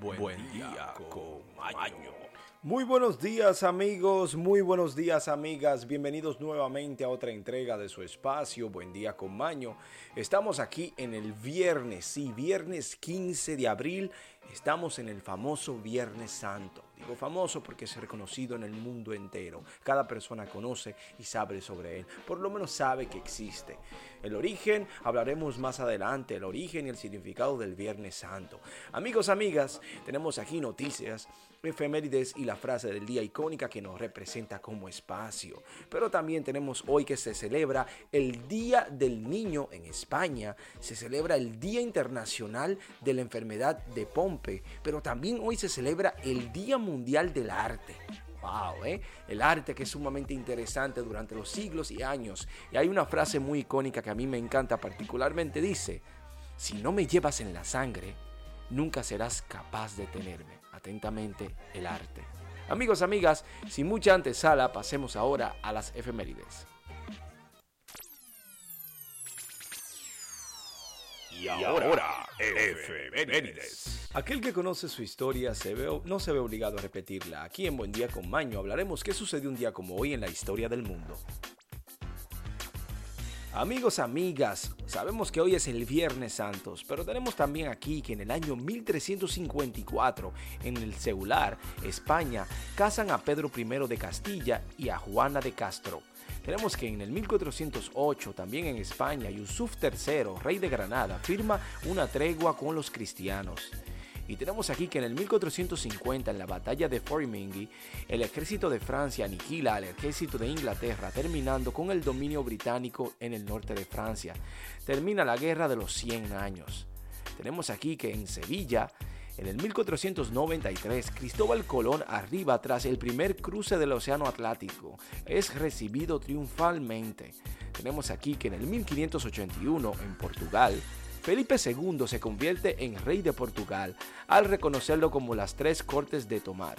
Buen, día, con Maño. Muy buenos días amigos, muy buenos días amigas, bienvenidos nuevamente a otra entrega de su espacio, Buen día con Maño. Estamos aquí en el viernes, sí, viernes 15 de abril, estamos en el famoso Viernes Santo. Digo famoso porque es reconocido en el mundo entero. Cada persona conoce y sabe sobre él. Por lo menos sabe que existe. El origen, hablaremos más adelante, el origen y el significado del Viernes Santo. Amigos, amigas, tenemos aquí noticias, efemérides y la frase del día icónica que nos representa como espacio. Pero también tenemos hoy que se celebra el Día del Niño en España. Se celebra el Día Internacional de la Enfermedad de Pompe. Pero también hoy se celebra el Día Mundial del Arte. Wow, ¿eh? El arte que es sumamente interesante durante los siglos y años. Y hay una frase muy icónica que a mí me encanta particularmente. Dice, si no me llevas en la sangre, nunca serás capaz de tenerme. Atentamente, el arte. Amigos, amigas, sin mucha antesala, pasemos ahora a las efemérides. Y ahora, efemérides. Aquel que conoce su historia se ve, no se ve obligado a repetirla. Aquí en Buen Día con Maño hablaremos qué sucedió un día como hoy en la historia del mundo. Amigos, amigas, sabemos que hoy es el Viernes Santos, pero tenemos también aquí que en el año 1354, en el Celular, España, casan a Pedro I de Castilla y a Juana de Castro. Tenemos que en el 1408, también en España, Yusuf III, rey de Granada, firma una tregua con los cristianos. Y tenemos aquí que en el 1450, en la batalla de Forimingui, el ejército de Francia aniquila al ejército de Inglaterra, terminando con el dominio británico en el norte de Francia. Termina la guerra de los 100 años. Tenemos aquí que en Sevilla, en el 1493, Cristóbal Colón arriba tras el primer cruce del Océano Atlántico. Es recibido triunfalmente. Tenemos aquí que en el 1581, en Portugal, Felipe II se convierte en rey de Portugal al reconocerlo como las tres cortes de Tomar.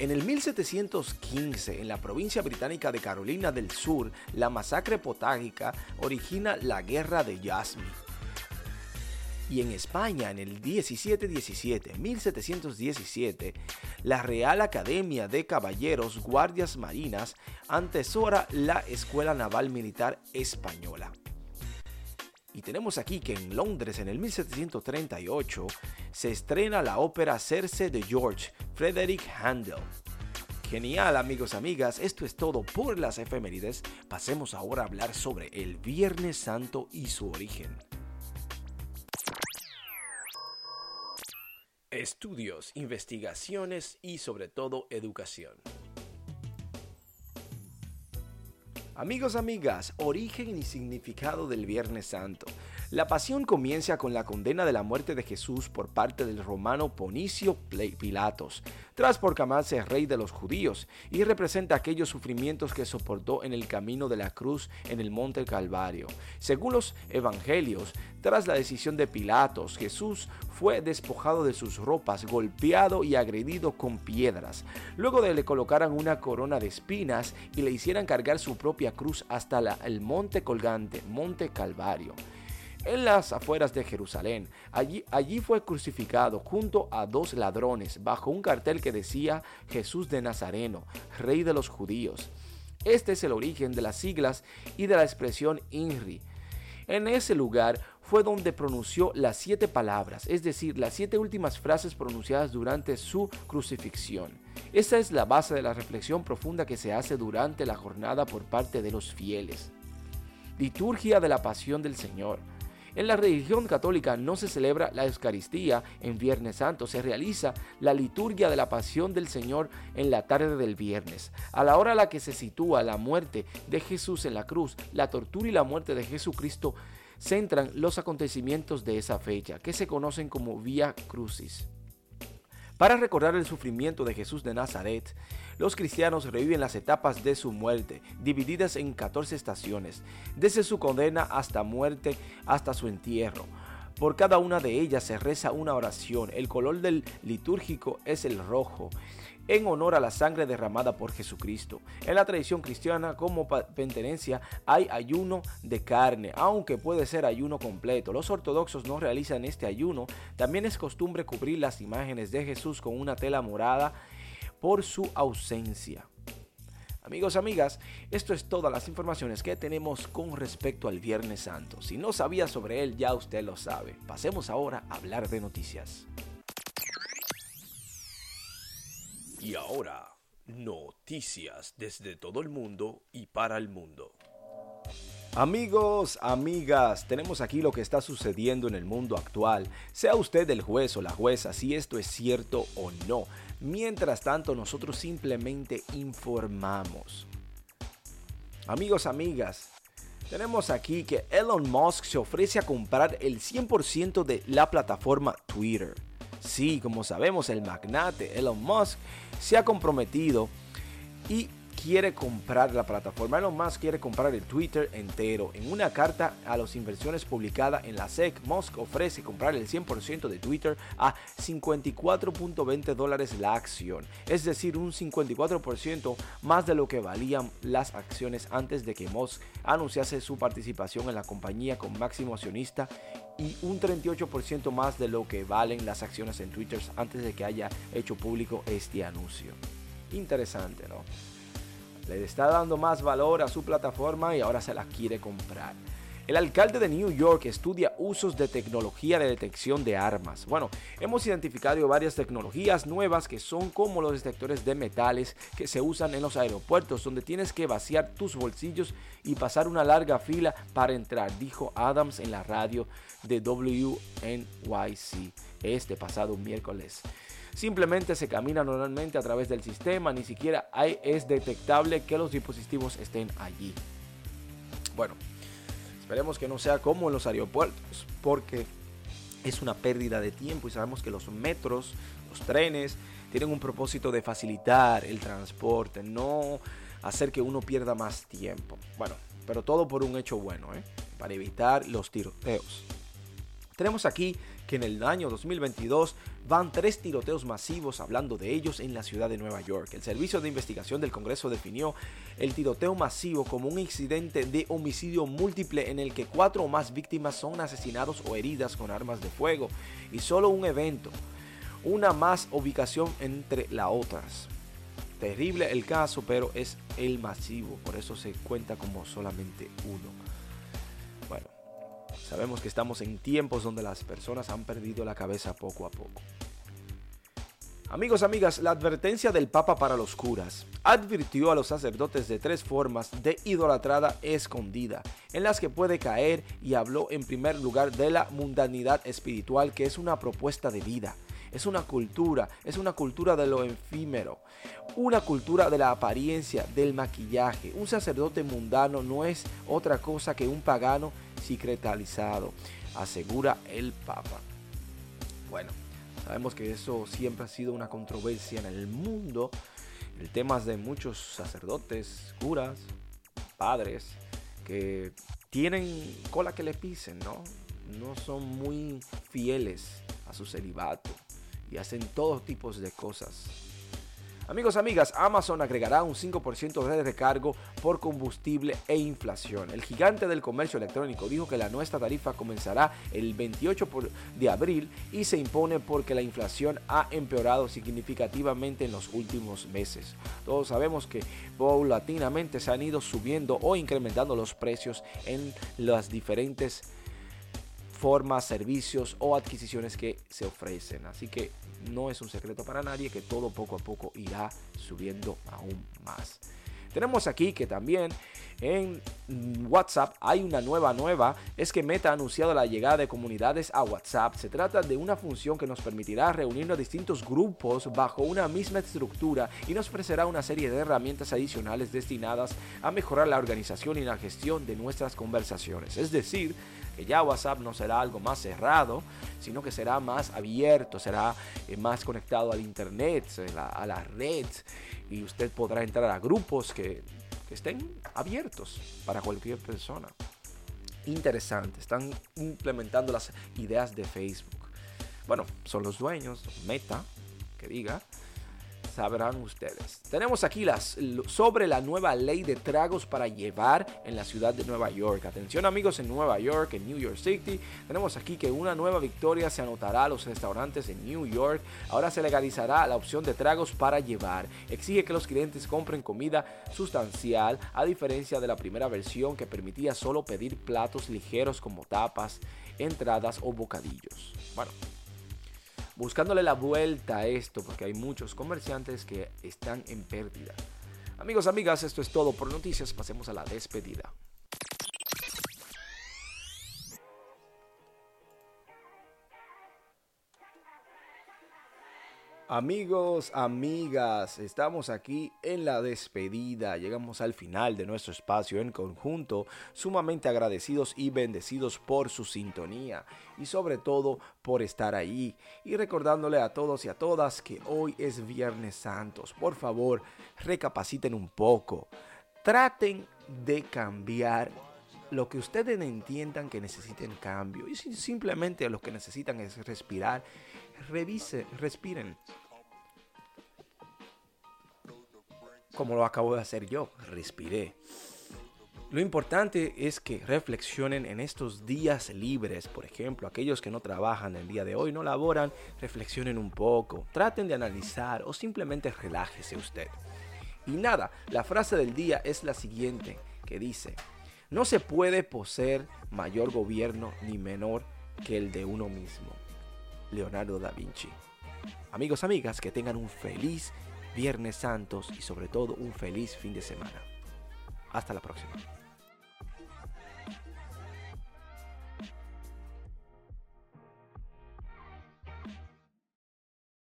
En el 1715, en la provincia británica de Carolina del Sur, la masacre potágica origina la Guerra de Yasmi y en España, en el 1717, 1717, la Real Academia de Caballeros Guardias Marinas antesora la Escuela Naval Militar Española. Y tenemos aquí que en Londres, en el 1738, se estrena la ópera Cerce de George Frederick Handel. Genial amigos, amigas, esto es todo por las efemérides. Pasemos ahora a hablar sobre el Viernes Santo y su origen. Estudios, investigaciones y sobre todo educación. Amigos, amigas, origen y significado del Viernes Santo. La pasión comienza con la condena de la muerte de Jesús por parte del romano Ponicio Pilatos, tras proclamarse rey de los judíos, y representa aquellos sufrimientos que soportó en el camino de la cruz en el monte Calvario. Según los evangelios, tras la decisión de Pilatos, Jesús fue despojado de sus ropas, golpeado y agredido con piedras. Luego de le colocaran una corona de espinas y le hicieran cargar su propia cruz hasta el monte colgante, monte Calvario en las afueras de Jerusalén. Allí, fue crucificado junto a dos ladrones bajo un cartel que decía Jesús de Nazareno, Rey de los Judíos. Este es el origen de las siglas y de la expresión INRI. En ese lugar fue donde pronunció las siete palabras, es decir, las siete últimas frases pronunciadas durante su crucifixión. Esa es la base de la reflexión profunda que se hace durante la jornada por parte de los fieles. Liturgia de la Pasión del Señor. En la religión católica no se celebra la Eucaristía en Viernes Santo, se realiza la liturgia de la Pasión del Señor en la tarde del viernes. A la hora a la que se sitúa la muerte de Jesús en la cruz, la tortura y la muerte de Jesucristo centran los acontecimientos de esa fecha, que se conocen como Vía Crucis. Para recordar el sufrimiento de Jesús de Nazaret, los cristianos reviven las etapas de su muerte, divididas en 14 estaciones, desde su condena hasta muerte hasta su entierro. Por cada una de ellas se reza una oración. El color del litúrgico es el rojo. en honor a la sangre derramada por Jesucristo. En la tradición cristiana, como penitencia, hay ayuno de carne, aunque puede ser ayuno completo. Los ortodoxos no realizan este ayuno. También es costumbre cubrir las imágenes de Jesús con una tela morada por su ausencia. Amigos, amigas, esto es todas las informaciones que tenemos con respecto al Viernes Santo. Si no sabía sobre él, ya usted lo sabe. Pasemos ahora a hablar de noticias. Y ahora, noticias desde todo el mundo y para el mundo. Amigos, amigas, tenemos aquí lo que está sucediendo en el mundo actual. Sea usted el juez o la jueza si esto es cierto o no. Mientras tanto, nosotros simplemente informamos. Amigos, amigas, tenemos aquí que Elon Musk se ofrece a comprar el 100% de la plataforma Twitter. Sí, como sabemos, el magnate Elon Musk se ha comprometido y quiere comprar la plataforma. Elon Musk quiere comprar el Twitter entero. En una carta a las inversiones publicada en la SEC, Musk ofrece comprar el 100% de Twitter a 54.20 dólares la acción. Es decir, un 54% más de lo que valían las acciones antes de que Musk anunciase su participación en la compañía con máximo accionista y un 38% más de lo que valen las acciones en Twitter antes de que haya hecho público este anuncio. Interesante, ¿no? Le está dando más valor a su plataforma y ahora se la quiere comprar. El alcalde de New York estudia usos de tecnología de detección de armas. Bueno, hemos identificado varias tecnologías nuevas que son como los detectores de metales que se usan en los aeropuertos donde tienes que vaciar tus bolsillos y pasar una larga fila para entrar, dijo Adams en la radio de WNYC este pasado miércoles. Simplemente se camina normalmente a través del sistema, ni siquiera hay, es detectable que los dispositivos estén allí. Bueno, esperemos que no sea como en los aeropuertos, porque es una pérdida de tiempo y sabemos que los metros, los trenes, tienen un propósito de facilitar el transporte, no hacer que uno pierda más tiempo. Bueno, pero todo por un hecho bueno, ¿eh? para evitar los tiroteos. Tenemos aquí que en el año 2022 van tres tiroteos masivos hablando de ellos en la ciudad de Nueva York. El Servicio de Investigación del Congreso definió el tiroteo masivo como un incidente de homicidio múltiple en el que cuatro o más víctimas son asesinados o heridas con armas de fuego y solo un evento, una más ubicación entre las otras. Terrible el caso, pero es el masivo, por eso se cuenta como solamente uno. Sabemos que estamos en tiempos donde las personas han perdido la cabeza poco a poco. Amigos, amigas, la advertencia del Papa para los curas advirtió a los sacerdotes de tres formas de idolatrada escondida en las que puede caer y habló en primer lugar de la mundanidad espiritual que es una propuesta de vida, es una cultura, es una cultura de lo efímero, una cultura de la apariencia, del maquillaje. Un sacerdote mundano no es otra cosa que un pagano secretalizado, asegura el Papa. Bueno, sabemos que eso siempre ha sido una controversia en el mundo. El tema de muchos sacerdotes, curas, padres, que tienen cola que le pisen, ¿no? No son muy fieles a su celibato y hacen todos tipos de cosas Amigos, amigas, Amazon agregará un 5% de recargo por combustible e inflación. El gigante del comercio electrónico dijo que la nuestra tarifa comenzará el 28 de abril y se impone porque la inflación ha empeorado significativamente en los últimos meses. Todos sabemos que paulatinamente se han ido subiendo o incrementando los precios en las diferentes formas, servicios o adquisiciones que se ofrecen. Así que no es un secreto para nadie que todo poco a poco irá subiendo aún más. Tenemos aquí que también en WhatsApp hay una nueva nueva, es que Meta ha anunciado la llegada de comunidades a WhatsApp. Se trata de una función que nos permitirá reunirnos distintos grupos bajo una misma estructura y nos ofrecerá una serie de herramientas adicionales destinadas a mejorar la organización y la gestión de nuestras conversaciones. Es decir, que ya WhatsApp no será algo más cerrado, sino que será más abierto, será eh, más conectado al Internet, a la red, y usted podrá entrar a grupos que, estén abiertos para cualquier persona. Interesante, están implementando las ideas de Facebook. Bueno, son los dueños, Meta, que diga, sabrán ustedes. Tenemos aquí las, sobre la nueva ley de tragos para llevar en la ciudad de Nueva York. Atención amigos en Nueva York, en New York City. Tenemos aquí que una nueva victoria se anotará a los restaurantes en New York. Ahora se legalizará la opción de tragos para llevar. Exige que los clientes compren comida sustancial a diferencia de la primera versión que permitía solo pedir platos ligeros como tapas, entradas o bocadillos. Bueno, buscándole la vuelta a esto, porque hay muchos comerciantes que están en pérdida. Amigos, amigas, esto es todo por noticias. Pasemos a la despedida. Amigos, amigas, estamos aquí en la despedida. Llegamos al final de nuestro espacio en conjunto, sumamente agradecidos y bendecidos por su sintonía y sobre todo por estar ahí y recordándole a todos y a todas que hoy es Viernes Santos. Por favor, recapaciten un poco. Traten de cambiar lo que ustedes entiendan que necesiten cambio y simplemente lo que necesitan es respirar revise, respiren. Como lo acabo de hacer yo, respiré. Lo importante es que reflexionen en estos días libres, por ejemplo, aquellos que no trabajan el día de hoy, no laboran, reflexionen un poco, traten de analizar o simplemente relájese usted. Y nada, la frase del día es la siguiente, que dice, no se puede poseer mayor gobierno ni menor que el de uno mismo. Leonardo da Vinci. Amigos, amigas, que tengan un feliz Viernes Santos y sobre todo un feliz fin de semana. Hasta la próxima.